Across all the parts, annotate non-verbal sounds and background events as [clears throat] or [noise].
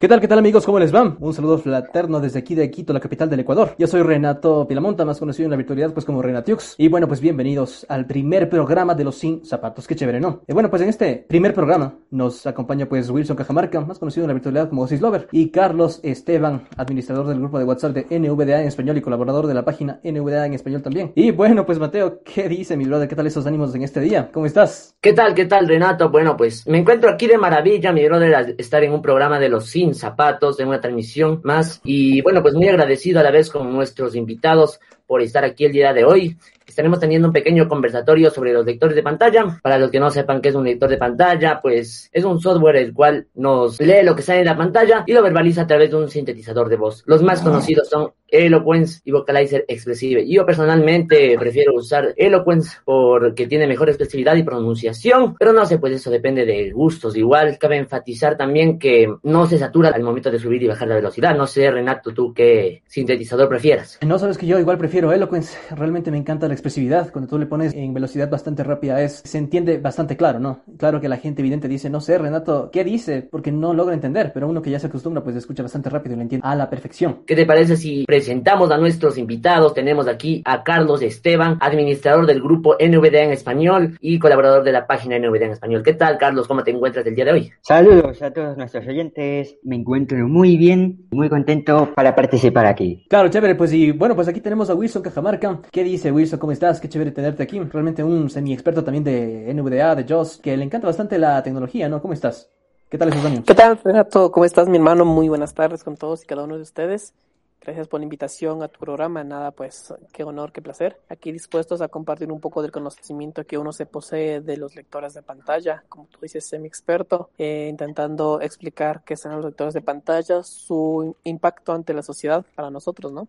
¿Qué tal, qué tal amigos? ¿Cómo les va? Un saludo fraterno desde aquí de Quito, la capital del Ecuador. Yo soy Renato Pilamonta, más conocido en la virtualidad pues como Renatiux. Y bueno, pues bienvenidos al primer programa de los Sin Zapatos. Qué chévere, ¿no? Y bueno, pues en este primer programa nos acompaña pues Wilson Cajamarca, más conocido en la virtualidad como Osis Lover, y Carlos Esteban, administrador del grupo de WhatsApp de NVDA en español y colaborador de la página NVDA en español también. Y bueno, pues Mateo, ¿qué dice mi brother? ¿Qué tal esos ánimos en este día? ¿Cómo estás? ¿Qué tal, qué tal, Renato? Bueno, pues me encuentro aquí de maravilla, mi brother, al estar en un programa de los Sin Zapatos, de una transmisión más. Y bueno, pues muy agradecido a la vez con nuestros invitados por estar aquí el día de hoy. Estaremos teniendo un pequeño conversatorio sobre los lectores de pantalla. Para los que no sepan qué es un lector de pantalla, pues es un software el cual nos lee lo que sale en la pantalla y lo verbaliza a través de un sintetizador de voz. Los más conocidos son Eloquence y Vocalizer Expressive. Yo personalmente prefiero usar Eloquence porque tiene mejor expresividad y pronunciación, pero no sé, pues eso depende de gustos. Igual cabe enfatizar también que no se satura al momento de subir y bajar la velocidad. No sé, Renato, tú qué sintetizador prefieras. No sabes que yo igual prefiero Eloquence. Realmente me encanta la expresividad. Cuando tú le pones en velocidad bastante rápida es se entiende bastante claro, ¿no? Claro que la gente evidente dice, no sé, Renato, ¿qué dice? Porque no logra entender, pero uno que ya se acostumbra pues escucha bastante rápido y lo entiende a la perfección. ¿Qué te parece si presentamos a nuestros invitados. Tenemos aquí a Carlos Esteban, administrador del grupo NVDA en español y colaborador de la página NVDA en español. ¿Qué tal, Carlos? ¿Cómo te encuentras el día de hoy? Saludos a todos nuestros oyentes. Me encuentro muy bien, muy contento para participar aquí. Claro, chévere. Pues y bueno, pues aquí tenemos a Wilson Cajamarca. ¿Qué dice Wilson? ¿Cómo estás? Qué chévere tenerte aquí. Realmente un semi-experto también de NVDA, de JOS, que le encanta bastante la tecnología, ¿no? ¿Cómo estás? ¿Qué tal esos años? ¿Qué tal, Renato? ¿Cómo estás, mi hermano? Muy buenas tardes con todos y cada uno de ustedes. Gracias por la invitación a tu programa. Nada, pues qué honor, qué placer. Aquí dispuestos a compartir un poco del conocimiento que uno se posee de los lectores de pantalla, como tú dices, semi-experto, eh, intentando explicar qué son los lectores de pantalla, su impacto ante la sociedad para nosotros, ¿no?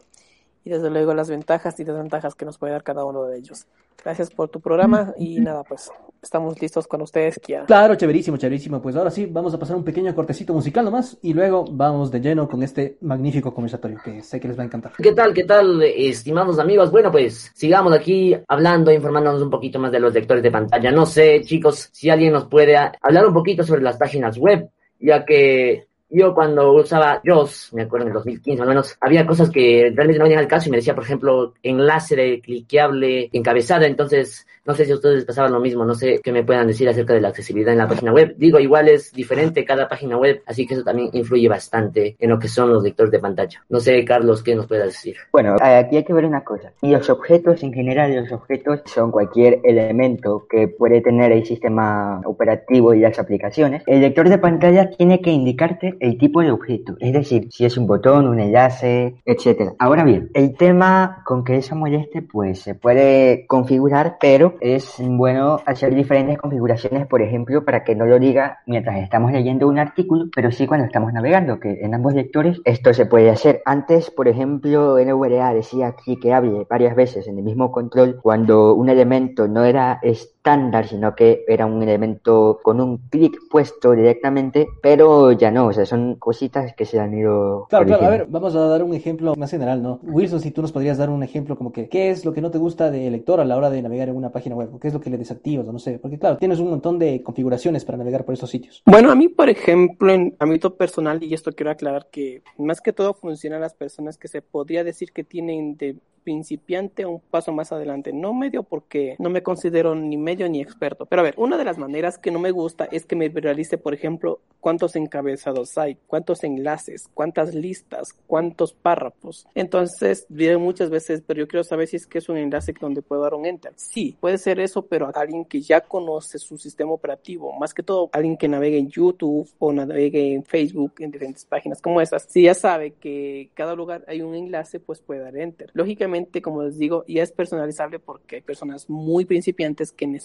Y desde luego las ventajas y desventajas que nos puede dar cada uno de ellos. Gracias por tu programa y nada, pues estamos listos con ustedes, Kia. Claro, chéverísimo, chéverísimo. Pues ahora sí, vamos a pasar un pequeño cortecito musical nomás y luego vamos de lleno con este magnífico conversatorio que sé que les va a encantar. ¿Qué tal, qué tal, estimados amigos? Bueno, pues sigamos aquí hablando, informándonos un poquito más de los lectores de pantalla. No sé, chicos, si alguien nos puede hablar un poquito sobre las páginas web, ya que yo cuando usaba JOS, me acuerdo en el 2015 al menos, había cosas que realmente no venían al caso y me decía, por ejemplo, enlace de cliqueable encabezada, entonces no sé si a ustedes les pasaba lo mismo, no sé qué me puedan decir acerca de la accesibilidad en la página web. Digo, igual es diferente cada página web, así que eso también influye bastante en lo que son los lectores de pantalla. No sé, Carlos, ¿qué nos puedas decir? Bueno, aquí hay que ver una cosa. Los objetos, en general, los objetos son cualquier elemento que puede tener el sistema operativo y las aplicaciones. El lector de pantalla tiene que indicarte el tipo de objeto, es decir, si es un botón, un enlace, etcétera. Ahora bien, el tema con que eso moleste, pues se puede configurar, pero es bueno hacer diferentes configuraciones, por ejemplo, para que no lo diga mientras estamos leyendo un artículo, pero sí cuando estamos navegando, que en ambos lectores esto se puede hacer. Antes, por ejemplo, NVDA decía aquí que hable varias veces en el mismo control cuando un elemento no era estándar, sino que era un elemento con un clic puesto directamente, pero ya no, o sea, son cositas que se han ido. Claro, claro, a ver, vamos a dar un ejemplo más general, ¿no? Wilson, si tú nos podrías dar un ejemplo como que, ¿qué es lo que no te gusta del lector a la hora de navegar en una página web? ¿Qué es lo que le desactivas? O no sé, porque claro, tienes un montón de configuraciones para navegar por estos sitios. Bueno, a mí, por ejemplo, en ámbito personal, y esto quiero aclarar que más que todo funcionan las personas que se podría decir que tienen de principiante un paso más adelante, no medio porque no me considero ni medio ni experto. Pero a ver, una de las maneras que no me gusta es que me realice, por ejemplo, cuántos encabezados hay, cuántos enlaces, cuántas listas, cuántos párrafos. Entonces, diré muchas veces, pero yo quiero saber si es que es un enlace donde puedo dar un enter. Sí, puede ser eso, pero alguien que ya conoce su sistema operativo, más que todo alguien que navegue en YouTube o navegue en Facebook, en diferentes páginas como esas, si ya sabe que cada lugar hay un enlace, pues puede dar enter. Lógicamente, como les digo, ya es personalizable porque hay personas muy principiantes que necesitan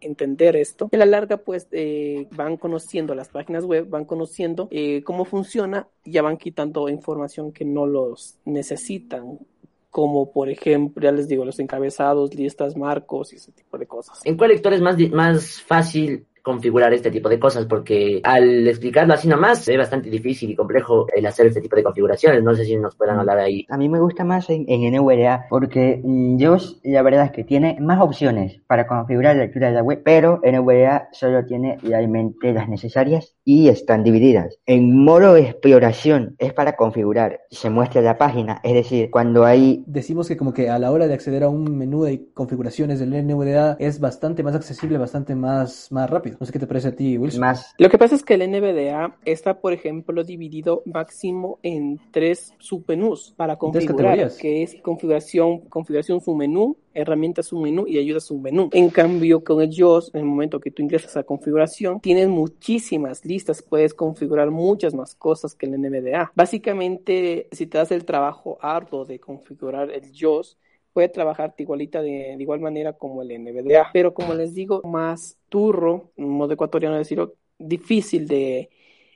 entender esto. En la larga, pues eh, van conociendo las páginas web, van conociendo eh, cómo funciona y ya van quitando información que no los necesitan como por ejemplo, ya les digo, los encabezados, listas, marcos y ese tipo de cosas. ¿En cuál lector es más, más fácil configurar este tipo de cosas porque al explicarlo así nomás es bastante difícil y complejo el hacer este tipo de configuraciones. No sé si nos puedan hablar ahí. A mí me gusta más en, en NVDA porque mm, yo la verdad es que tiene más opciones para configurar la lectura de la web, pero NVDA solo tiene realmente las necesarias y están divididas. En modo exploración es para configurar, se muestra la página, es decir, cuando hay... Decimos que como que a la hora de acceder a un menú de configuraciones del NVDA es bastante más accesible, bastante más, más rápido. No sé qué te parece a ti, Wilson. Más... Lo que pasa es que el NVDA está, por ejemplo, dividido máximo en tres submenús para configurar, que es configuración, configuración submenú, herramientas submenú y ayuda submenú. En cambio, con el JOS, en el momento que tú ingresas a configuración, tienes muchísimas listas, puedes configurar muchas más cosas que el NVDA. Básicamente, si te das el trabajo arduo de configurar el JOS, puede trabajar igualita de, igual manera como el NVDA. Pero como les digo, más turro, modo ecuatoriano decirlo, difícil de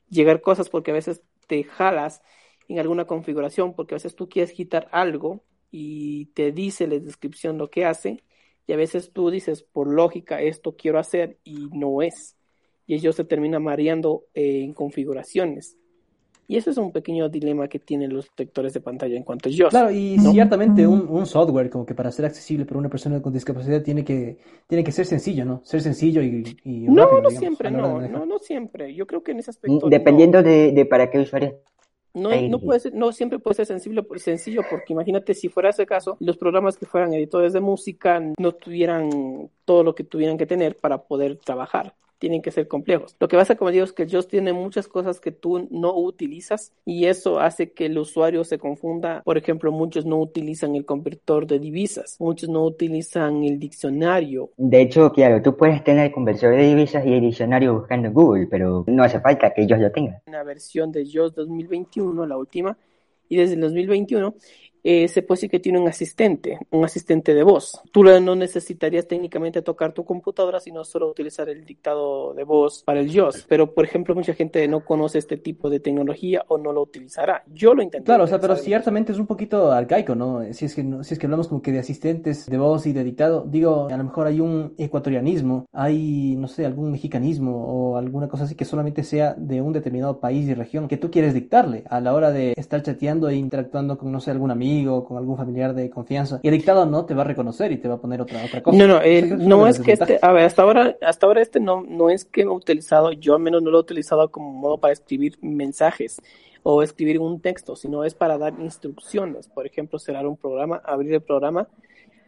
llegar cosas porque a veces te jalas en alguna configuración porque a veces tú quieres quitar algo y te dice la descripción lo que hace y a veces tú dices por lógica esto quiero hacer y no es y ellos se termina mareando en configuraciones y eso es un pequeño dilema que tienen los lectores de pantalla en cuanto a yo. Claro, y ciertamente un, un, software como que para ser accesible para una persona con discapacidad tiene que, tiene que ser sencillo, ¿no? Ser sencillo y, y No, rápido, no digamos, siempre, no, no, no siempre. Yo creo que en ese aspecto... Dependiendo de, de para qué usuario No, no, puede ser, no siempre puede ser sensible, sencillo, porque imagínate si fuera ese caso, los programas que fueran editores de música no tuvieran todo lo que tuvieran que tener para poder trabajar. Tienen que ser complejos. Lo que pasa, como digo, es que JOS tiene muchas cosas que tú no utilizas y eso hace que el usuario se confunda. Por ejemplo, muchos no utilizan el convertor de divisas, muchos no utilizan el diccionario. De hecho, claro, tú puedes tener conversor de divisas y el diccionario buscando en Google, pero no hace falta que ellos lo tengan. Una versión de JOS 2021, la última, y desde el 2021 eh, se puede decir que tiene un asistente, un asistente de voz. Tú no necesitarías técnicamente tocar tu computadora, sino solo utilizar el dictado de voz para el JOS. Pero, por ejemplo, mucha gente no conoce este tipo de tecnología o no lo utilizará. Yo lo intenté. Claro, o sea, pero ciertamente es un poquito arcaico, ¿no? Si es que no- si es que hablamos como que de asistentes de voz y de dictado, digo, a lo mejor hay un ecuatorianismo, hay, no sé, algún mexicanismo o alguna cosa así que solamente sea de un determinado país y región que tú quieres dictarle a la hora de estar chateando e interactuando con, no sé, algún amigo, con algún familiar de confianza. Y el dictado no te va a reconocer y te va a poner otra, otra cosa. No, no, eh, no es que este, a ver, hasta ahora, hasta ahora este no, no es que lo he utilizado, yo al menos no lo he utilizado como modo para escribir mensajes o escribir un texto, sino es para dar instrucciones, por ejemplo, cerrar un programa, abrir el programa.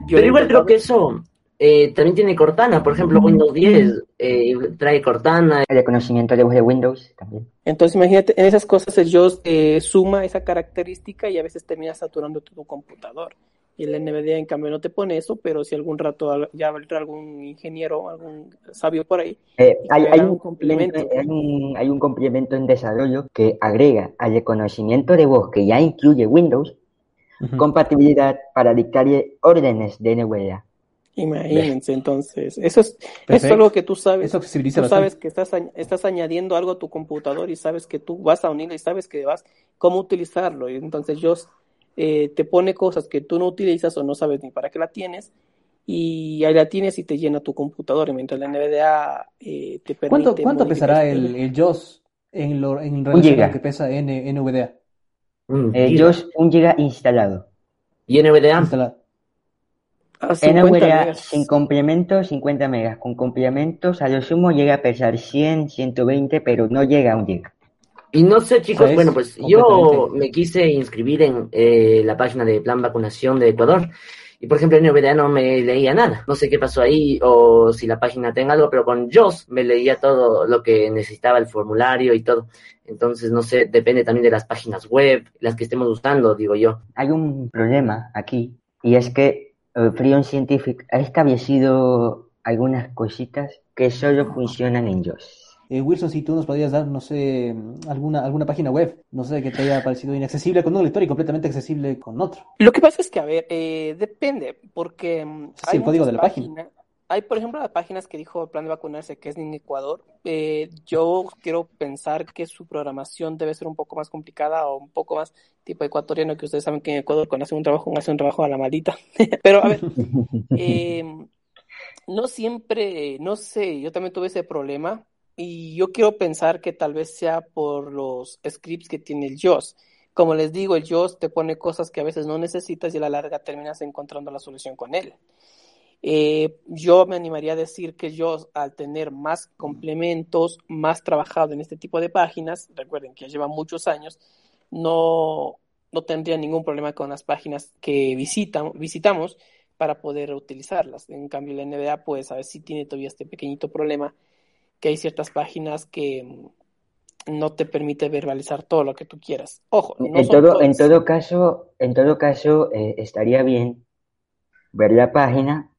Yo Pero igual creo que eso eh, también tiene Cortana. Por ejemplo, Windows 10 eh, trae Cortana. El reconocimiento de voz de Windows también. Entonces, imagínate, en esas cosas el JOS eh, suma esa característica y a veces termina saturando tu computador. Y el NVDA, en cambio, no te pone eso, pero si algún rato ya vendrá algún ingeniero, algún sabio por ahí, Eh, hay, un complemento. hay, un, hay un complemento en desarrollo que agrega al reconocimiento de voz que ya incluye Windows compatibilidad para dictar órdenes de NVDA. Imagínense, entonces, eso es, eso es algo que tú sabes, Eso accesibiliza tú bastante. sabes que estás, estás añadiendo algo a tu computador y sabes que tú vas a unirlo y sabes que vas cómo utilizarlo. Y entonces yo eh, te pone cosas que tú no utilizas o no sabes ni para qué la tienes y ahí la tienes y te llena tu computador. Y mientras la NVDA eh, te permite ¿Cuánto, cuánto pesará este- el, el JOS en, lo, en relación a lo que pesa N, NVDA? Mm, Eh. JOS, un giga instalado. y NVDA. Instalado. A 50 NVDA megas. sin complementos 50 megas. Con complementos a lo sumo llega a pesar 100, 120, pero no llega a un giga. Y no sé, chicos, bueno, pues yo me quise inscribir en eh, la página de Plan Vacunación de Ecuador. Y por ejemplo, en NVDA no me leía nada. No sé qué pasó ahí o si la página tenga algo, pero con JOS me leía todo lo que necesitaba, el formulario y todo. Entonces, no sé, depende también de las páginas web, las que estemos usando, digo yo. Hay un problema aquí y es que Freon Scientific ha establecido algunas cositas que solo funcionan en JOS. Eh, Wilson, si tú nos podrías dar, no sé, alguna, alguna página web, no sé, que te haya parecido inaccesible con un lector y completamente accesible con otro. Lo que pasa es que, a ver, eh, depende, porque mm, Sí, el código de la página. Hay, por ejemplo, las páginas que dijo el plan de vacunarse, que es en Ecuador. Eh, yo quiero pensar que su programación debe ser un poco más complicada o un poco más tipo ecuatoriano, que ustedes saben que en Ecuador cuando hacen un trabajo, hacen un trabajo a la maldita. [laughs] Pero, a ver, [laughs] eh, no siempre, no sé, yo también tuve ese problema y yo quiero pensar que tal vez sea por los scripts que tiene el JOS. Como les digo, el JOS te pone cosas que a veces no necesitas y a la larga terminas encontrando la solución con él. Eh, yo me animaría a decir que yo, al tener más complementos, más trabajado en este tipo de páginas, recuerden que ya lleva muchos años, no, no tendría ningún problema con las páginas que visitan, visitamos para poder utilizarlas. En cambio, la NBA, pues a ver si tiene todavía este pequeñito problema, que hay ciertas páginas que mm, no te permite verbalizar todo lo que tú quieras. Ojo, en, todo, en todo caso, en todo caso eh, estaría bien ver la página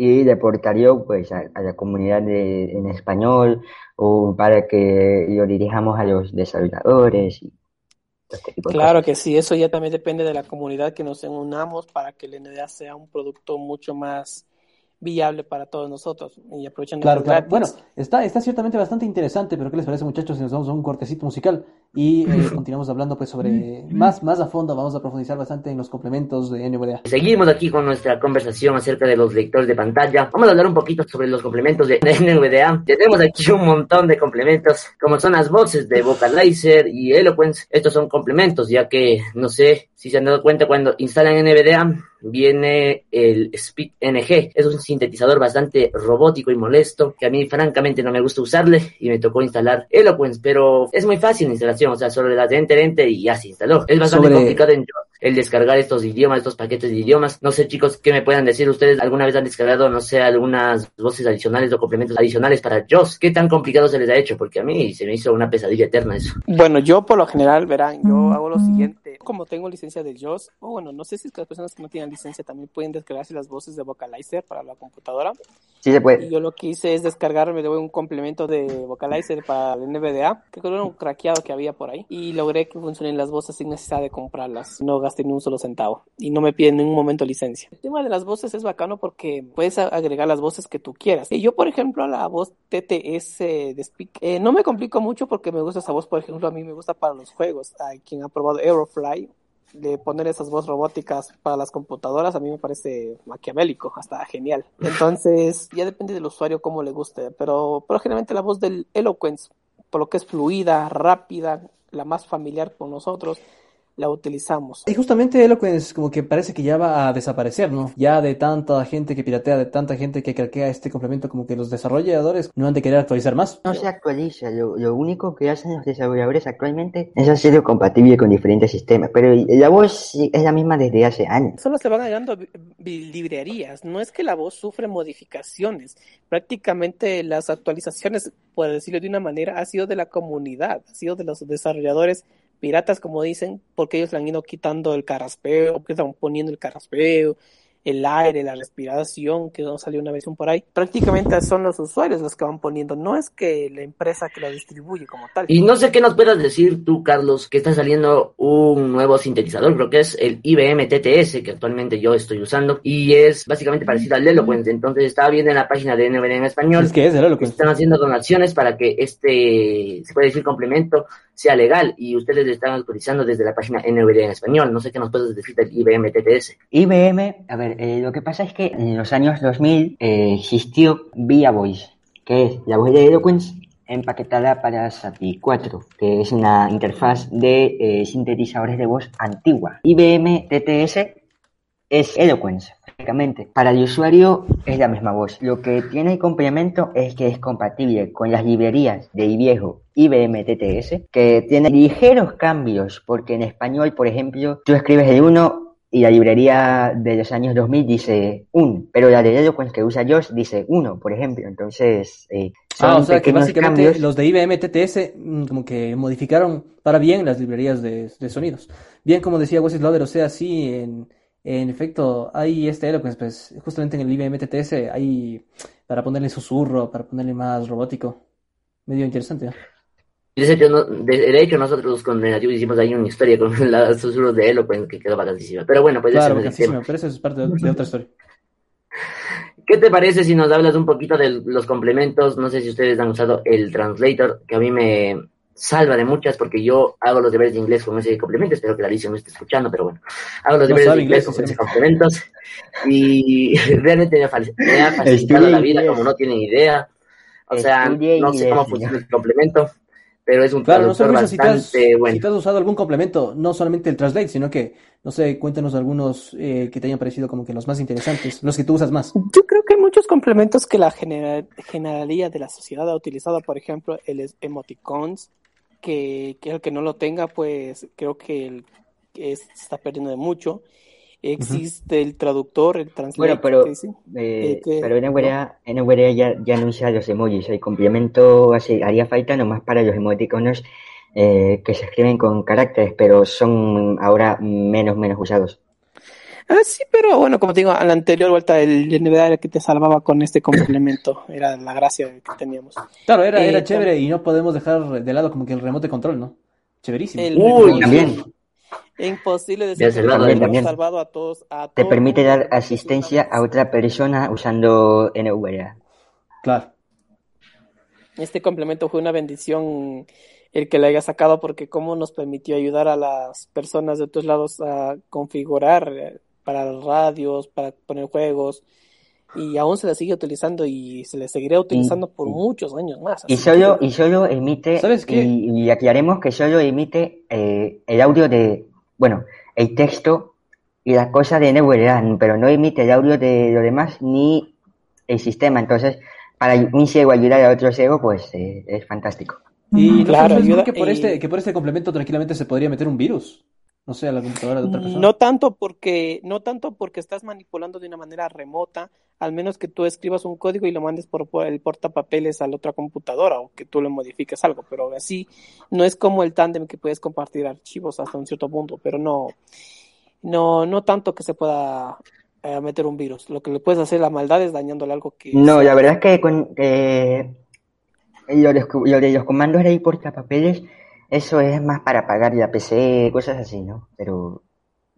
y deportaría pues a, la comunidad de, en español o para que lo dirijamos a los desarrolladores y este claro que sí, eso ya también depende de la comunidad que nos unamos para que el NDA sea un producto mucho más viable para todos nosotros y aprovechando claro, claro. bueno está está ciertamente bastante interesante pero qué les parece muchachos si nos vamos a un cortecito musical y eh, continuamos hablando pues sobre más más a fondo vamos a profundizar bastante en los complementos de NVDA seguimos aquí con nuestra conversación acerca de los lectores de pantalla. Vamos a hablar un poquito sobre los complementos de [laughs] NVDA tenemos aquí un montón de complementos como son las voces de Vocalizer y Eloquence. Estos son complementos ya que no sé si se han dado cuenta cuando instalan NVDA viene el Speed NG. Es un sintetizador bastante robótico y molesto que a mí francamente no me gusta usarle y me tocó instalar Eloquence, pero es muy fácil la instalación, o sea, solo le das enter, enter y ya se instaló. Es bastante complicado en el descargar estos idiomas, estos paquetes de idiomas. No sé, chicos, ¿qué me puedan decir ustedes? ¿Alguna vez han descargado, no sé, algunas voces adicionales o complementos adicionales para JOS? ¿Qué tan complicado se les ha hecho? Porque a mí se me hizo una pesadilla eterna eso. Bueno, yo por lo general, verán, yo hago lo siguiente. Como tengo licencia de JOS, o bueno, no sé si es que las personas que no tienen licencia también pueden descargarse las voces de Vocalizer para la computadora. Sí se puede. Y yo lo que hice es descargarme de un complemento de Vocalizer para el NVDA, que era un craqueado que había por ahí. Y logré que funcionen las voces sin necesidad de comprarlas. No gasté ni un solo centavo. Y no me piden en ningún momento licencia. El tema de las voces es bacano porque puedes agregar las voces que tú quieras. Y yo, por ejemplo, la voz TTS de Speak, eh, no me complico mucho porque me gusta esa voz, por ejemplo, a mí me gusta para los juegos. Hay quien ha probado Aerofly, de poner esas voces robóticas para las computadoras a mí me parece maquiavélico, hasta genial. [laughs] Entonces, ya depende del usuario cómo le guste, pero, pero generalmente la voz del Eloquence, por lo que es fluida, rápida, la más familiar con nosotros, la utilizamos. Y justamente Eloquence como que parece que ya va a desaparecer, ¿no? Ya de tanta gente que piratea, de tanta gente que craquea este complemento, como que los desarrolladores no han de querer actualizar más. No se actualiza, lo, único que hacen los desarrolladores actualmente es hacerlo compatible con diferentes sistemas, pero la voz es la misma desde hace años. Solo se van agregando librerías, no es que la voz sufre modificaciones, prácticamente las actualizaciones, por decirlo de una manera, ha sido de la comunidad, ha sido de los desarrolladores piratas, como dicen, porque ellos le han ido quitando el carraspeo, que están poniendo el carraspeo, el aire, la respiración, que no salió una vez un por ahí. Prácticamente son los usuarios los que van poniendo, no es que la empresa que lo distribuye como tal. Y no sé qué nos puedas decir tú, Carlos, que está saliendo un nuevo sintetizador, creo que es el IBM TTS, que actualmente yo estoy usando, y es básicamente parecido al Eloquent. Entonces estaba viendo en la página de NVD en español. Es que es el Eloquent. Están haciendo donaciones para que este, se puede decir complemento, sea legal y ustedes le están autorizando desde la página NVD en español. No sé qué nos puedes decir del IBM TTS. IBM, a ver, eh, lo que pasa es que en los años 2000 eh, existió Via Voice, que es la voz de Eloquence empaquetada para SAPI 4, que es una interfaz de eh, sintetizadores de voz antigua. IBM TTS es Eloquence, prácticamente. Para el usuario es la misma voz. Lo que tiene el complemento es que es compatible con las librerías de viejo IBM TTS, que tiene ligeros cambios, porque en español, por ejemplo, tú escribes el 1 y la librería de los años 2000 dice un, pero la de Eloquence que usa Josh dice uno, por ejemplo. Entonces, eh, son ah, o sea que básicamente los de IBM TTS mm, como que modificaron para bien las librerías de, sonidos. Bien, como decía Wesley Loader, o sea, sí, en, en efecto, hay este Eloquence, pues justamente en el IBM TTS hay para ponerle susurro, para ponerle más robótico. Medio interesante. De hecho, de, hecho, nosotros con Negativo hicimos ahí una historia con [laughs] los susurros de Eloquence que quedó vacantísima. Pero bueno, pues claro, pero eso es parte de, otra historia. [laughs] ¿Qué te parece si nos hablas un poquito de los complementos? No sé si ustedes han usado el translator, que a mí me salva de muchas porque yo hago los deberes de inglés con ese complemento. Espero que la Alicia no esté escuchando, pero bueno, hago los deberes de inglés, con ese complementos y [laughs] realmente me ha, facilitado la vida como no tienen idea. O sea, no sé cómo funciona el complemento pero es un Claro, no traductor Luisa, si te, has, bastante bueno. si te has usado algún complemento, no solamente el Translate, sino que, no sé, cuéntanos algunos eh, que te hayan parecido como que los más interesantes, los que tú usas más. Yo creo que hay muchos complementos que la general, generalía de la sociedad ha utilizado, por ejemplo, el es- emoticons, que, que el que no lo tenga, pues creo que, el, que es- se está perdiendo de mucho. Existe el traductor, el translate. Bueno, pero, sí. eh, Eh, que- pero en NVDA ya, ya no usa los emojis. El complemento así, haría falta nomás para los emoticonos eh, que se escriben con caracteres, pero son ahora menos, menos usados. Ah, sí, pero bueno, como te digo, a la anterior vuelta el NVDA era el que te salvaba con este complemento, [clears throat] era la gracia que teníamos. Claro, era, Eh, era chévere y no podemos dejar de lado como que el remote control, ¿no? Chéverísimo. El Uy, También Imposible decir que hemos también. salvado a todos. A te permite dar asistencia a otra persona usando NVDA. Claro. Este complemento fue una bendición el que le haya sacado porque cómo nos permitió ayudar a las personas de otros lados a configurar eh, para radios, para poner juegos y aún se le sigue utilizando y se le seguirá utilizando por sí. muchos años más. Y solo, que- y solo emite, ¿Sabes qué? y, y aclaremos que solo emite eh, el audio de, bueno, el texto y las cosas de NVDA, pero no emite el audio de lo demás ni el sistema. Entonces, para un ciego ayudar a otro ciego, pues eh, es fantástico. Y no Claro, sé, ¿ustedes creen ayuda que por y- este, que por este complemento tranquilamente se podría meter un virus. No sé, a la computadora de otra persona. No tanto porque, no tanto porque estás manipulando de una manera remota, al menos que tú escribas un código y lo mandes por, por el portapapeles a la otra computadora o que tú le modifiques algo, pero así no es como el tándem que puedes compartir archivos hasta un cierto punto, pero no, no, no tanto que se pueda eh, meter un virus. Lo que le puedes hacer la maldad es dañándole algo que No, sea- la verdad es que con, eh, lo, lo los comandos de portapapeles, eso es más para pagar la PC, cosas así, ¿no? Pero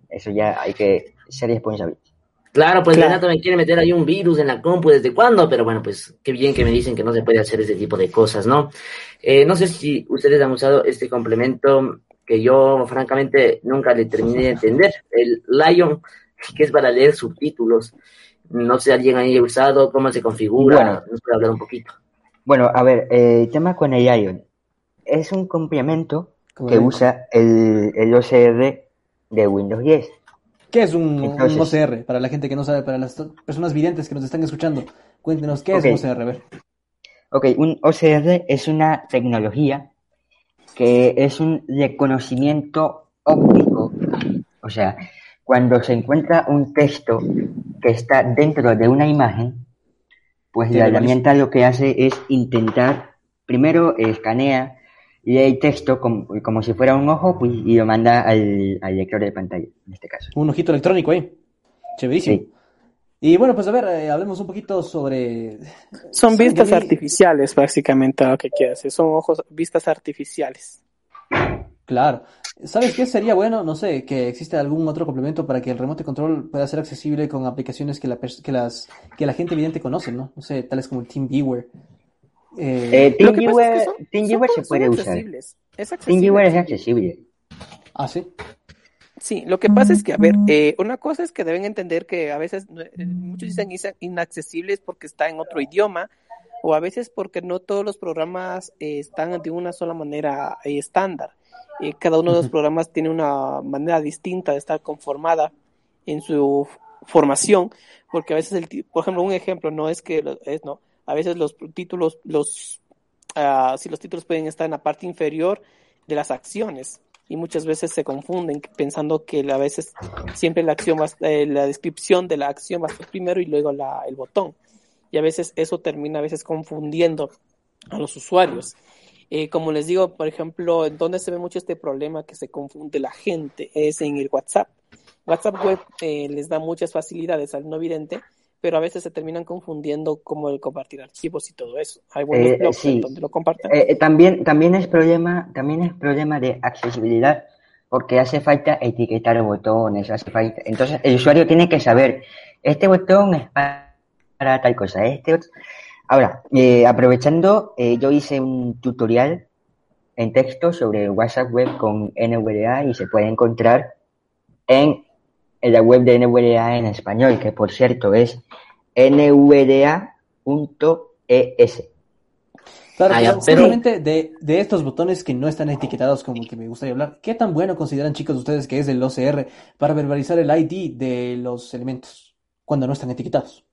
eso ya hay que ser responsable. Claro, pues Claro. Renato me quiere meter ahí un virus en la compu, ¿desde cuándo? Pero bueno, pues qué bien que me dicen que no se puede hacer ese tipo de cosas, ¿no? Eh, no sé si ustedes han usado este complemento que yo francamente nunca le terminé de entender, el Lion, que es para leer subtítulos. No sé si alguien haya usado, cómo se configura, Bueno. nos puede hablar un poquito. Bueno, a ver, eh, el tema con el Ion. Es un complemento que usa el, el OCR de Windows 10. ¿Qué es un, OCR? Para la gente que no sabe, para las personas videntes que nos están escuchando, cuéntenos, ¿qué es un OCR? A ver. Ok, un OCR es una tecnología que es un reconocimiento óptico. O sea, cuando se encuentra un texto que está dentro de una imagen, pues la herramienta lo que hace es intentar, primero escanea, lee el texto como, como si fuera un ojo pues, y lo manda al, al lector de pantalla, en este caso. Un ojito electrónico ahí. Chéverísimo. Sí. Y bueno, pues a ver, eh, hablemos un poquito sobre... Son vistas artificiales, básicamente, lo que quieras decir. Son ojos, vistas artificiales. Claro. ¿Sabes qué sería bueno? No sé, que existe algún otro complemento para que el remote control pueda ser accesible con aplicaciones que la, que las, que la gente vidente conoce, ¿no? No sé, tales como el TeamViewer. Eh, Eh, TeamViewer, son- se puede usar. Es accesible. TeamViewer es accesible. ah, sí. Sí, lo que pasa es que, a ver, eh, una cosa es que deben entender que a veces eh, muchos dicen inaccesibles porque está en otro idioma o a veces porque no todos los programas eh, están de una sola manera eh, estándar. Eh, cada uno de los programas tiene una manera distinta de estar conformada en su formación, porque a veces, el, por ejemplo, un ejemplo no es que lo- es no, a veces los títulos, los ah, si los títulos pueden estar en la parte inferior de las acciones y muchas veces se confunden pensando que a veces siempre la acción va, eh, la descripción de la acción va a estar primero y luego la, el botón y a veces eso termina a veces confundiendo a los usuarios. Eh, como les digo, por ejemplo, en donde se ve mucho este problema que se confunde la gente es en el WhatsApp. WhatsApp web eh, les da muchas facilidades al no vidente, pero a veces se terminan confundiendo como el compartir archivos y todo eso. Hay buenos Eh, blogs sí. donde lo comparten. Eh, eh, también, también es problema, también es problema de accesibilidad, porque hace falta etiquetar botones, hace falta. Entonces, el usuario tiene que saber, este botón es para, para tal cosa, este otro. Ahora, eh, aprovechando, eh, yo hice un tutorial en texto sobre WhatsApp web con NVDA y se puede encontrar en, en la web de NVDA en español, que por cierto es nvda.es. Claro, ya, pero de, de estos botones que no están etiquetados como el que me gustaría hablar, ¿qué tan bueno consideran chicos ustedes que es el OCR para verbalizar el ID de los elementos cuando no están etiquetados?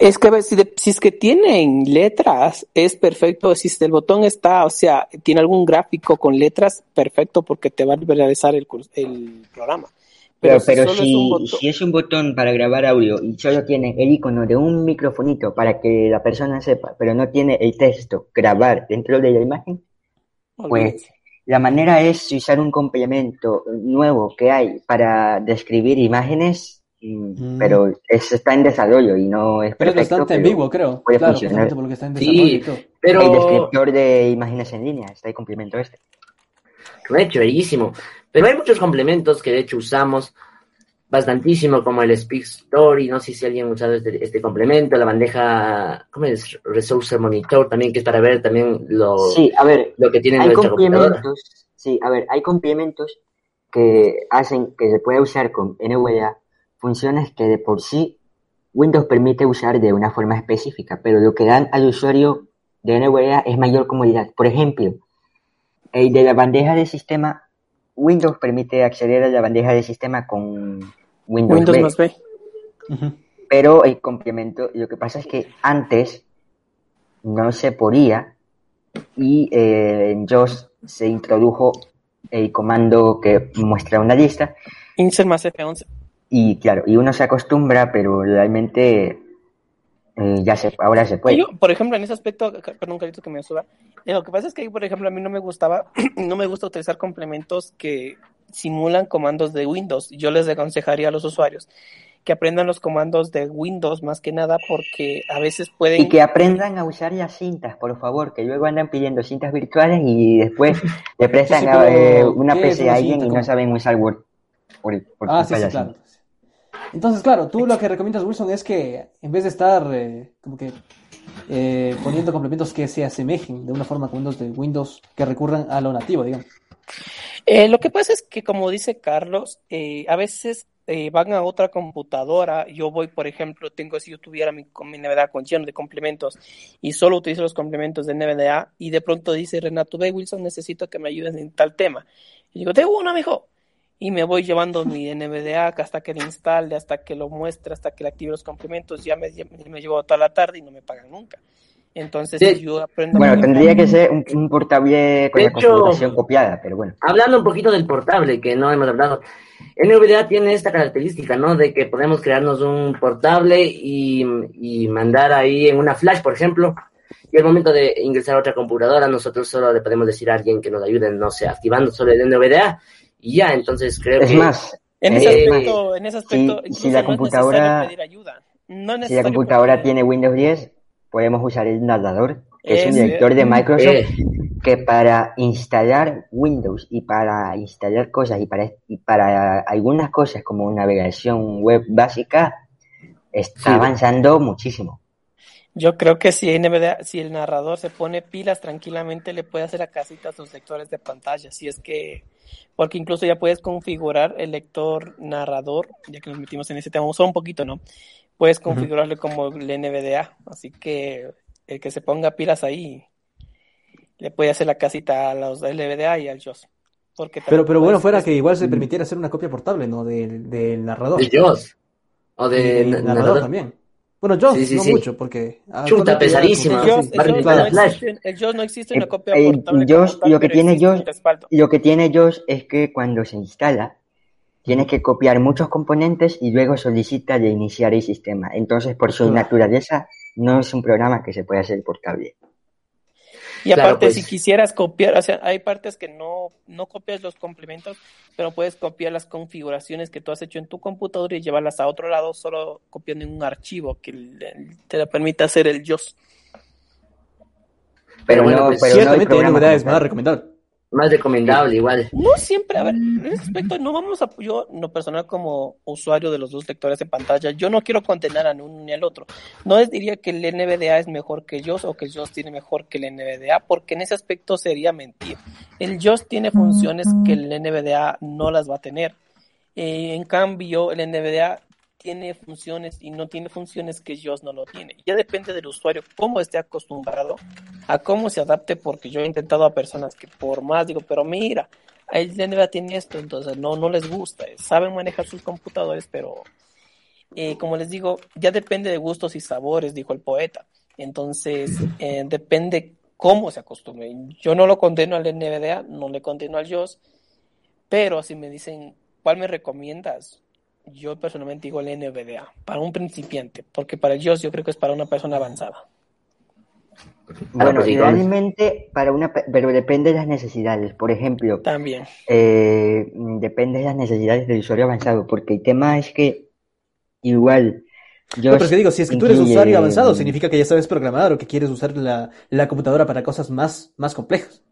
Es que a ver, si, de- si es que tienen letras, es perfecto. Si el botón está, o sea, tiene algún gráfico con letras, perfecto, porque te va a realizar el, el programa. Pero, Pero, si es un botón, si es un botón para grabar audio y solo tiene el icono de un microfonito para que la persona sepa, pero no tiene el texto grabar dentro de la imagen, pues la manera es usar un complemento nuevo que hay para describir imágenes, mm, pero es, está en desarrollo y no es Pero es perfecto. bastante pero ambiguo, creo. puede Claro, funcionar. porque está en Sí, desarrollo y todo. Pero, El descriptor de imágenes en línea, está el complemento este. de hecho, bellísimo. Pero hay muchos complementos que de hecho usamos bastantísimo, como el Speak Story, no sé si alguien ha usado este, este complemento, la bandeja, ¿cómo es? Resource Monitor también, que es para ver también lo, Sí, a ver, lo que tiene hay complementos, sí, a ver, hay complementos que hacen que se pueda usar con NVDA funciones que de por sí Windows permite usar de una forma específica, pero lo que dan al usuario de NVDA es mayor comodidad. Por ejemplo, el de la bandeja de sistema, Windows permite acceder a la bandeja de sistema con Windows, Windows B, más B. Pero el complemento, lo que pasa es que antes no se podía y eh, en JOS se introdujo el comando que muestra una lista Insert más F11. Y claro, y uno se acostumbra, pero realmente eh, ya se, ahora se puede. Yo, por ejemplo, en ese aspecto, perdón, Carito, que me suba. eh, lo que pasa es que, por ejemplo, a mí no me gustaba, [clears throat] no me gusta utilizar complementos que simulan comandos de Windows. Yo les aconsejaría a los usuarios que aprendan los comandos de Windows más que nada porque a veces pueden... Y que aprendan a usar las cintas, por favor, que luego andan pidiendo cintas virtuales y después [laughs] le prestan Sí, a, pero eh, una ¿qué es PC a alguien cinta? y no saben usar Word. Por, por Ah, sí, claro. cinta. Entonces, claro, tú lo que recomiendas, Wilson, es que en vez de estar eh, como que eh, poniendo complementos que se asemejen de una forma con Windows de Windows que recurran a lo nativo, digamos. Eh, lo que pasa es que, como dice Carlos, eh, a veces van a otra computadora. Yo voy, por ejemplo, tengo si yo tuviera mi, mi NVDA con lleno de complementos y solo utilizo los complementos de NVDA y de pronto dice Renato B. Wilson, necesito que me ayuden en tal tema. Y digo, de una, mijo. Y me voy llevando mi NVDA hasta que le instale, hasta que lo muestre, hasta que le active los complementos. Ya me, me llevo toda la tarde y no me pagan nunca. Entonces, Sí. yo aprendo. a Bueno, tendría que ser un, un portable con De la hecho- configuración copiada, pero bueno. Hablando un poquito del portable, que no hemos hablado. NVDA tiene esta característica, ¿no? De que podemos crearnos un portable y, y mandar ahí en una flash, por ejemplo. Y al momento de ingresar a otra computadora, nosotros solo le podemos decir a alguien que nos ayude, no sé, activando solo el NVDA. Y ya, entonces creo Es que... más, En Eh, ese eh, aspecto, en ese aspecto, si la computadora- necesario pedir ayuda. No es si la computadora tiene Windows 10, podemos usar el narrador, que es un Ese. lector de Microsoft, Eh, que para instalar Windows y para instalar cosas y para, y para algunas cosas como navegación web básica, está Sí. avanzando muchísimo. Yo creo que si NVDA, si el narrador se pone pilas tranquilamente le puede hacer a casita a sus lectores de pantalla, si es que, porque incluso ya puedes configurar el lector narrador, ya que nos metimos en ese tema, usó un poquito, ¿no? Puedes configurarlo como el NVDA, así que el que se ponga pilas ahí le puede hacer la casita a los NVDA y al JOS. Porque Pero, pero bueno, fuera que igual se permitiera hacer una copia portable, ¿no? Del, del narrador. de JOS. O de narrador. también. Bueno, yo Sí, sí, no sí. mucho, porque... Chuta, como El no existe, el JOS no existe una copia eh, portable lo que tiene existe un JOS- respaldo. Lo que tiene JOS es que cuando se instala, tiene que copiar muchos componentes y luego solicita de iniciar el sistema. Entonces, por su naturaleza, no es un programa que se puede hacer portable. Y Claro, aparte, pues. si quisieras copiar, o sea, hay partes que no, no copias los complementos, pero puedes copiar las configuraciones que tú has hecho en tu computadora y llevarlas a otro lado solo copiando en un archivo que le- te lo permite hacer el JOS. Pero bueno, no, pues, pero no Ciertamente programa NVDA es más recomendable. Más recomendable, igual. No siempre, a ver, en ese aspecto no vamos a, yo, no personal como usuario de los dos lectores de pantalla, yo no quiero condenar a uno ni al otro. No les diría que el NVDA es mejor que el JOS o que el JOS tiene mejor que el NVDA, porque en ese aspecto sería mentir. El JOS tiene funciones que el NVDA no las va a tener. Eh, en cambio, el NVDA tiene funciones y no tiene funciones que JOS no lo tiene. Ya depende del usuario cómo esté acostumbrado a cómo se adapte, porque yo he intentado a personas que por más digo, pero mira, el NBA tiene esto, entonces no, no les gusta, saben manejar sus computadores, pero eh, como les digo, ya depende de gustos y sabores, dijo el poeta. Entonces, eh, depende cómo se acostumbre. Yo no lo condeno al NVDA, no le condeno al JOS, pero si me dicen, ¿cuál me recomiendas? Yo personalmente digo el NVDA, para un principiante, porque para el JOS yo creo que es para una persona avanzada. Bueno, realmente para una, pero depende de las necesidades. Por ejemplo, también eh, depende de las necesidades del usuario avanzado, porque el tema es que igual yo no, pero que digo, si es que tú eres usuario avanzado, significa que ya sabes programar o que quieres usar la, la computadora para cosas más, más complejas.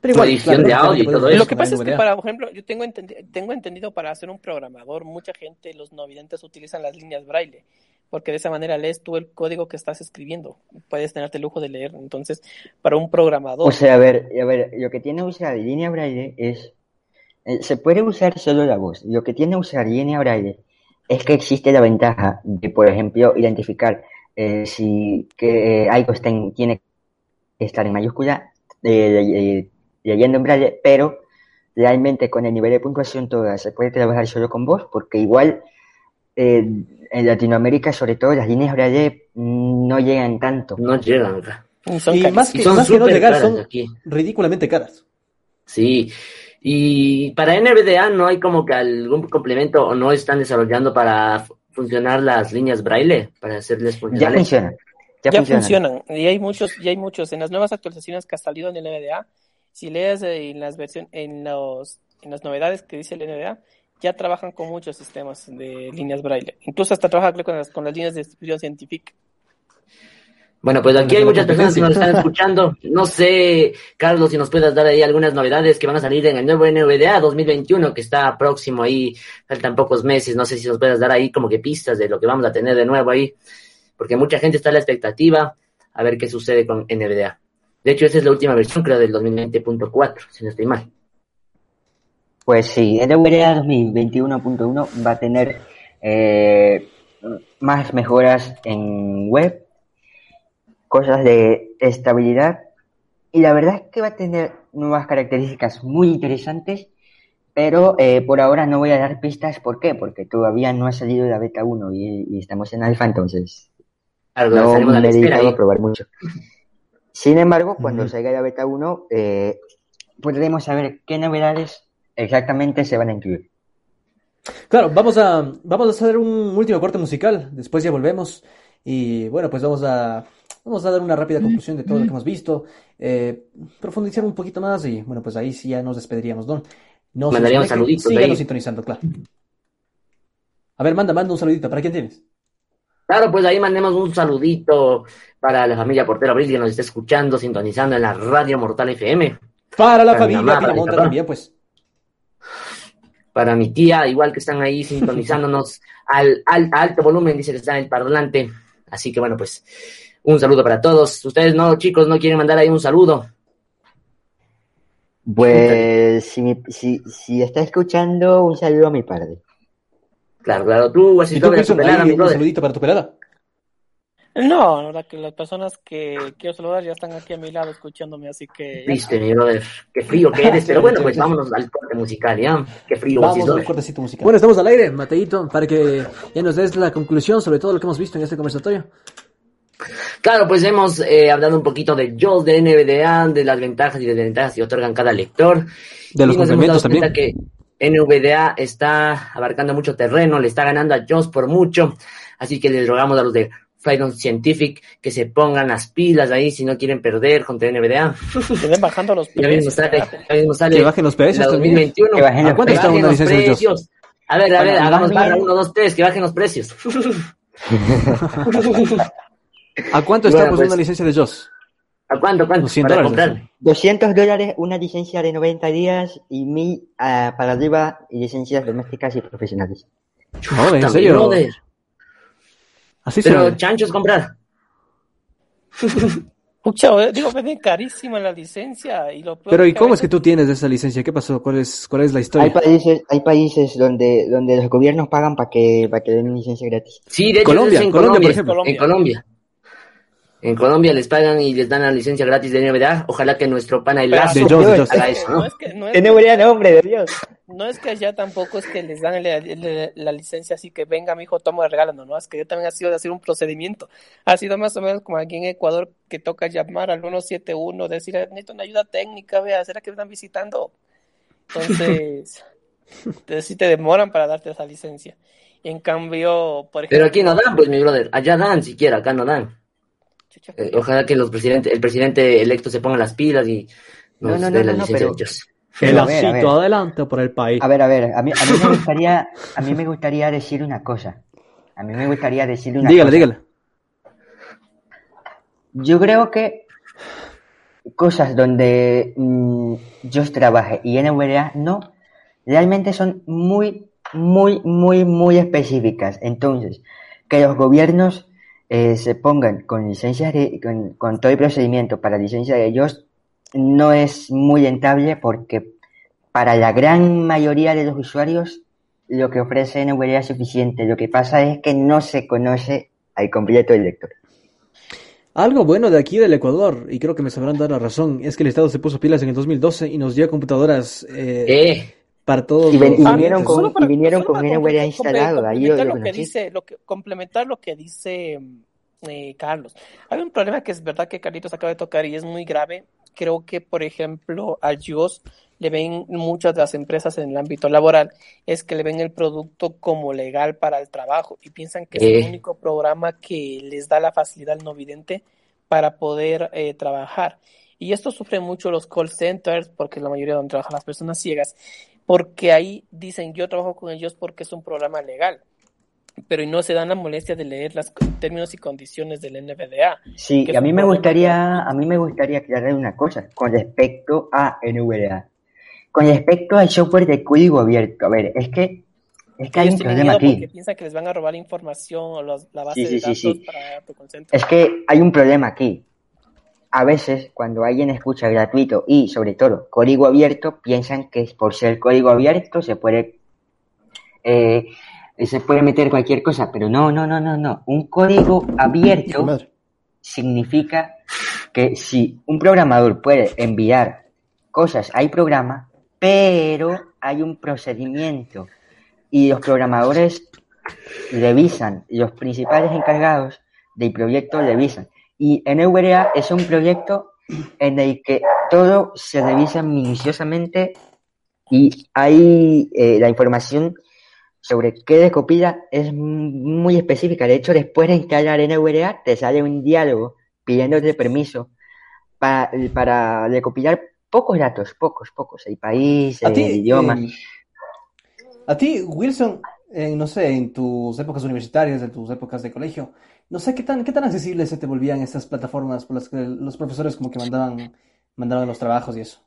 Pero igual, claro, de audio y todo eso. Lo que pasa es que, para, por ejemplo, yo tengo, entendi tengo entendido para hacer un programador, mucha gente, los no videntes, utilizan las líneas braille, porque de esa manera lees tú el código que estás escribiendo. Puedes tenerte el lujo de leer. Entonces, para un programador. O sea, a ver, a ver, lo que tiene usar línea braille es. Eh, se puede usar solo la voz. Lo que tiene usar línea braille es que existe la ventaja de, por ejemplo, identificar eh, si que eh, algo tiene que estar en mayúscula eh, leyendo en braille, pero realmente con el nivel de puntuación toda se puede trabajar solo con voz, porque igual en Latinoamérica, sobre todo, las líneas braille no llegan tanto. No llegan. y más que, más que no llegar, son ridículamente caras. Sí, y para NVDA no hay como que algún complemento o no están desarrollando para funcionar las líneas braille, para hacerles funcionar. Ya funcionan. Ya, funcionan. Y hay muchos, y hay muchos. En las nuevas actualizaciones que ha salido en el NVDA, si lees en las versiones, en los, en las novedades que dice el NVDA, ya trabajan con muchos sistemas de líneas braille. Incluso hasta trabajan con las, con las líneas de distribución científica. Bueno, pues aquí hay muchas personas que nos están escuchando. No sé, Carlos, si nos puedas dar ahí algunas novedades que van a salir en el nuevo NVDA 2021, que está próximo ahí, faltan pocos meses. No sé si nos puedas dar ahí como que pistas de lo que vamos a tener de nuevo ahí, porque mucha gente está a la expectativa a ver qué sucede con NVDA. De hecho, esa es la última versión, creo, del 2020.4, si no estoy mal. Pues sí, NVDA 2021.1 va a tener eh, más mejoras en web cosas de estabilidad y la verdad es que va a tener nuevas características muy interesantes, pero eh, por ahora no voy a dar pistas. ¿Por qué? Porque todavía no ha salido la beta 1 y, estamos en alfa, entonces no me he dedicado a probar mucho. Sin embargo, cuando salga la beta 1, eh, podremos saber qué novedades exactamente se van a incluir. Claro, vamos a, vamos a hacer un último corte musical, después ya volvemos y bueno, pues vamos a Vamos a dar una rápida conclusión de todo lo que hemos visto, eh, profundizar un poquito más y bueno, pues ahí sí ya nos despediríamos, ¿no? Nos Mandaríamos saluditos. Síganos sintonizando, claro. A ver, manda, manda un saludito. ¿Para quién tienes? Claro, pues ahí mandemos un saludito para la familia Portero Abril que nos está escuchando, sintonizando en la Radio Mortal FM. Para la familia Pinamonta también, pues. Para mi tía, igual que están ahí sintonizándonos [laughs] al, al alto volumen, dice que está en el parlante. Así que bueno, pues un saludo para todos. Ustedes no, chicos, no quieren mandar ahí un saludo. Pues si, si, si está escuchando, un saludo a mi padre. Claro, claro, tú, así ¿Y tú, tu pelada, un saludito para tu pelada? No, la verdad que las personas que quiero saludar ya están aquí a mi lado escuchándome, así que... Viste, mi brother, qué frío que eres, pero bueno, pues [laughs] vámonos al corte musical, ¿ya? Qué frío. Vamos al cortecito musical. Bueno, estamos al aire, Mateito, para que ya nos des la conclusión sobre todo lo que hemos visto en este conversatorio. Claro, pues hemos eh, hablado un poquito de JOS, de NVDA, de las ventajas y desventajas que otorgan cada lector. De los complementos también. que NVDA está abarcando mucho terreno, le está ganando a JOS por mucho, así que les rogamos a los de Freedom Scientific que se pongan las pilas ahí si no quieren perder contra NVDA. Que ven bajando los [laughs] precios. que bajen los precios. 2021. Que bajen, ¿A cuánto está licencia de JOS? A ver, a ver, hagamos barra 1, 2, 3, que bajen los precios. [laughs] [laughs] ¿A cuánto está pues, una licencia de JOS? ¿A cuánto? ¿Cuánto? 200 para dólares. 200 dólares una licencia de 90 días y 1000 uh, para arriba y licencias domésticas y profesionales. No, ¿en serio? Así Pero chanchos comprar. [laughs] Pucha, digo, venden carísima la licencia y lo Pero ¿y cómo es que tú tienes esa licencia? ¿Qué pasó? ¿Cuál es, cuál es la Hay historia? países, hay países donde, donde los gobiernos pagan para que, para que den licencia gratis. Sí, de hecho, Colombia, en Colombia, Colombia, por ejemplo. En Colombia. En Colombia les pagan y les dan la licencia gratis de NBA. Ojalá que nuestro pana el Lazo haga eso, No ¿no? es que, no es ¡Qué que- nombre, de Dios! No es que allá tampoco es que les dan la, la- la licencia así que venga mi hijo, toma, regálalo, no, es que yo también ha sido de hacer un procedimiento. Ha sido más o menos como aquí en Ecuador que toca llamar al 171, decir, necesito una ayuda técnica, vea, ¿será que me están visitando? Entonces, [laughs] te, sí te demoran para darte esa licencia. Y en cambio, por ejemplo... Pero aquí no dan, pues, mi brother. Allá dan siquiera, acá no dan. Eh, ojalá que los presidentes, el presidente electo se ponga las pilas y No, nos no, dé no, la no, no, licencia pero- de ellos. El A ver, a ver. osito adelante por el país. A ver, a ver, a mí, a mí me gustaría, a mí me gustaría decir una cosa. A mí me gustaría decir una Dígale, cosa. dígale. Yo creo que cosas donde mm, yo trabaje y NVDA no, realmente son muy, muy, muy, muy específicas. Entonces, que los gobiernos se pongan con licencias de, con, con todo el procedimiento para licencia de ellos no es muy rentable porque para la gran mayoría de los usuarios lo que ofrece NVDA es suficiente. Lo que pasa es que no se conoce al completo el lector. Algo bueno de aquí del Ecuador, y creo que me sabrán dar la razón, es que el Estado se puso pilas en el 2012 y nos dio computadoras eh, Eh, para todos Y ven- los y vinieron con- solo para- y vinieron solo con instalado, ahí complementar lo- que dice, lo que, complementar lo que dice eh, Carlos. Hay un problema que es verdad que Carlitos acaba de tocar y es muy grave. Creo que, por ejemplo, a JOS le ven muchas de las empresas en el ámbito laboral, es que le ven el producto como legal para el trabajo y piensan que es Eh. el único programa que les da la facilidad al no vidente para poder eh, trabajar. Y esto sufre mucho los call centers, porque es la mayoría donde trabajan las personas ciegas, porque ahí dicen yo trabajo con ellos porque es un programa legal, pero no se dan la molestia de leer los términos y condiciones del NVDA. Sí, y a mí me gustaría, a mí me gustaría aclarar una cosa con respecto a NVDA. Con respecto al software de código abierto, a ver, es que es que hay un problema porque aquí. piensan que les van a robar información o los- la base Sí, sí, de sí, datos sí. para tu call center. Es que hay un problema aquí. A veces, cuando alguien escucha gratuito y, sobre todo, código abierto, piensan que por ser código abierto se puede eh, se puede meter cualquier cosa, pero no, no, no, no, no. Un código abierto significa que si un programador puede enviar cosas al programa, pero hay un procedimiento y los programadores revisan, los principales encargados del proyecto revisan. Y NVDA es un proyecto en el que todo se revisa minuciosamente y hay eh, la información sobre qué recopila es muy específica. De hecho, después de instalar NVDA, te sale un diálogo pidiéndote permiso para, para recopilar pocos datos, pocos, pocos. El país, el ti, idioma. eh, a ti, Wilson, eh, no sé, en tus épocas universitarias, en tus épocas de colegio, no sé qué tan, qué tan accesibles se te volvían estas plataformas por las que los profesores como que mandaban, mandaban los trabajos y eso.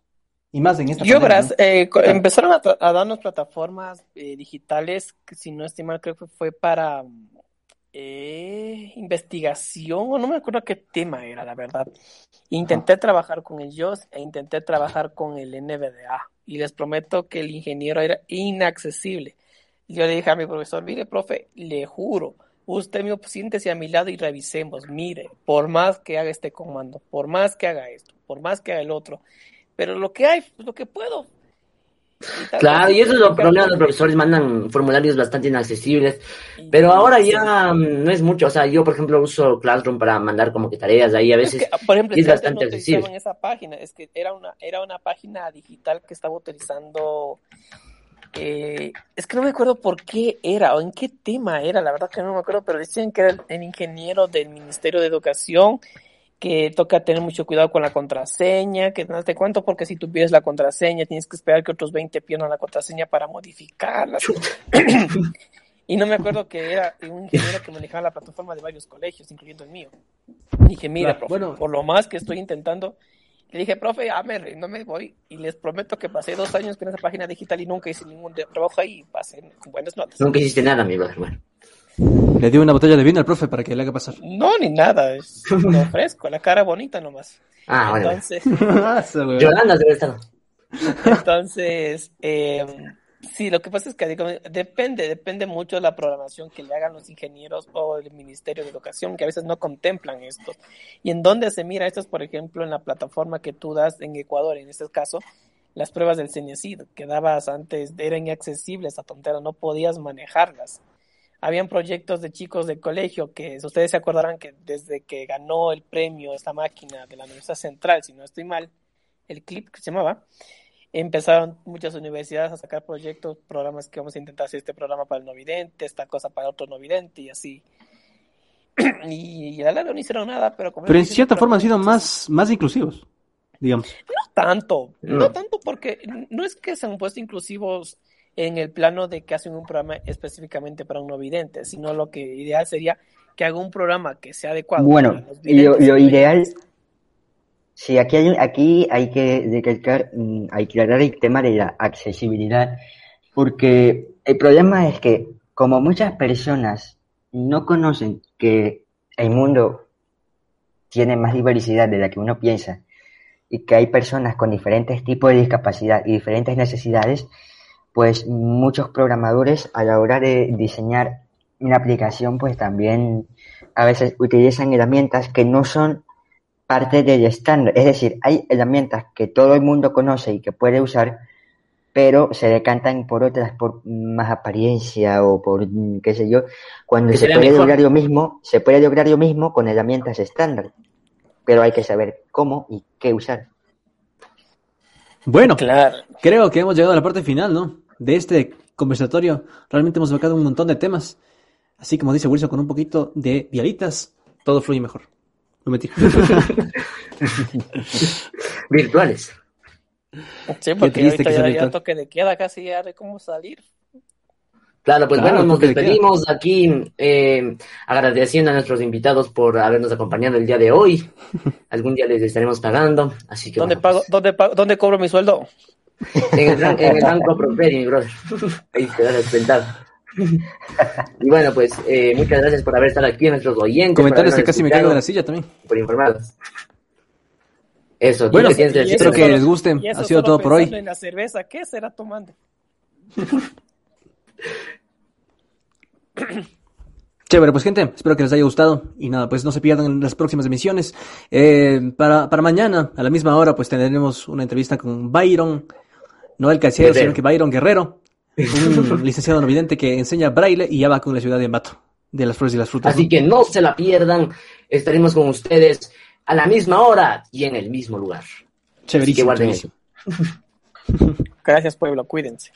Y más en esta Yo pandemia, verás, ¿no? eh, empezaron a, darnos plataformas eh, digitales, que si no estoy mal, creo que fue para eh, investigación, o no me acuerdo qué tema era, la verdad. Intenté trabajar con el JOS e intenté trabajar con el NVDA, y les prometo que el ingeniero era inaccesible. Yo le dije a mi profesor, mire, profe, le juro, usted me siéntese a mi lado y revisemos, mire, por más que haga este comando, por más que haga esto, por más que haga el otro, pero lo que hay, pues, lo que puedo. Y claro, y eso es lo problema, los profesores mandan formularios bastante inaccesibles, pero ahora ya mm, no es mucho, o sea, yo por ejemplo uso Classroom para mandar como que tareas ahí a Es veces, que, por ejemplo, es es bastante no accesible. esa página, es que era una, era una página digital que estaba utilizando, eh, es que no me acuerdo por qué era o en qué tema era, la verdad que no me acuerdo, pero decían que era el, ingeniero del Ministerio de Educación, que toca tener mucho cuidado con la contraseña, que no te cuento porque si tú pides la contraseña tienes que esperar que otros 20 pierdan la contraseña para modificarla. [coughs] Y no me acuerdo que era un ingeniero que manejaba la plataforma de varios colegios, incluyendo el mío. Y dije, mira, Claro, profe, bueno. por lo más que estoy intentando, le dije, profe, ya me, no me voy. Y les prometo que pasé dos años con esa página digital y nunca hice ningún de- trabajo ahí y pasé con buenas notas. Nunca hiciste nada, mi brother, bueno. Le dio una botella de vino al profe para que le haga pasar. No, ni nada, es [laughs] lo ofrezco, la cara bonita nomás. Ah, bueno. Entonces, [laughs] Yolanda debe estar. entonces, eh, sí, lo que pasa es que depende, depende mucho de la programación que le hagan los ingenieros o el Ministerio de Educación, que a veces no contemplan esto. Y en dónde se mira esto es, por ejemplo, en la plataforma que tú das en Ecuador, en este caso, las pruebas del CENICID, que dabas antes, eran inaccesibles a tontera, no podías manejarlas. Habían proyectos de chicos de colegio que, ustedes se acordarán que desde que ganó el premio esta máquina de la Universidad Central, si no estoy mal, el CLIP que se llamaba, empezaron muchas universidades a sacar proyectos, programas que vamos a intentar hacer este programa para el no vidente, esta cosa para otro no vidente y así. [clears throat] y, a la no hicieron nada, pero como Pero en cierta forma han sido más, más inclusivos, digamos. No tanto, no. No. tanto porque no es que se han puesto inclusivos en el plano de que hacen un programa específicamente para un no vidente, sino lo que ideal sería que haga un programa que sea adecuado. Bueno, para los lo, videntes y lo no ideal, videntes. Sí, aquí hay, aquí hay que recalcar, mm, hay que aclarar el tema de la accesibilidad, porque el problema es que como muchas personas no conocen que el mundo tiene más diversidad de la que uno piensa y que hay personas con diferentes tipos de discapacidad y diferentes necesidades, pues muchos programadores a la hora de diseñar una aplicación, pues también a veces utilizan herramientas que no son parte del estándar. Es decir, hay herramientas que todo el mundo conoce y que puede usar, pero se decantan por otras por más apariencia o por mm, qué sé yo, cuando se puede mejor. lograr lo mismo, se puede lograr lo mismo con herramientas estándar. Pero hay que saber cómo y qué usar. Bueno, Claro. creo que hemos llegado a la parte final, ¿no? De este conversatorio. Realmente hemos tocado un montón de temas. Así como dice Wilson, con un poquito de vialitas, todo fluye mejor. No mentira. [laughs] Virtuales. Sí, porque triste que ahorita sea ya, ya virtual. toque de queda casi ya de cómo salir. Claro, pues Claro, bueno, nos queda. despedimos aquí eh, agradeciendo a nuestros invitados por habernos acompañado el día de hoy. Algún día les estaremos pagando, así que ¿Dónde, bueno, pago, pues, dónde, pago- ¿Dónde cobro mi sueldo? en, el, en el [laughs] banco Prosperi, mi brother. Ahí te das. [laughs] Y bueno, pues eh, muchas gracias por haber estado aquí, nuestros oyentes. Comentarios que casi me caigo de la silla también. Por informarnos. Eso, ¿tú Bueno, que eso espero que solo- les guste. Ha sido todo por hoy. pensando en la cerveza, ¿qué será tomando? [laughs] Chévere, pues gente, espero que les haya gustado y nada, pues no se pierdan las próximas emisiones. Eh, para, para mañana, a la misma hora, pues tendremos una entrevista con Byron, no el casero, Guerrero. sino que Byron Guerrero, un [laughs] licenciado no vidente que enseña braille y ya va con la ciudad de Ambato, de las flores y las frutas. Así ¿no? que no se la pierdan. Estaremos con ustedes a la misma hora y en el mismo lugar. Así que Chéverísimo, guarden chéverísimo. [laughs] Gracias, pueblo, cuídense.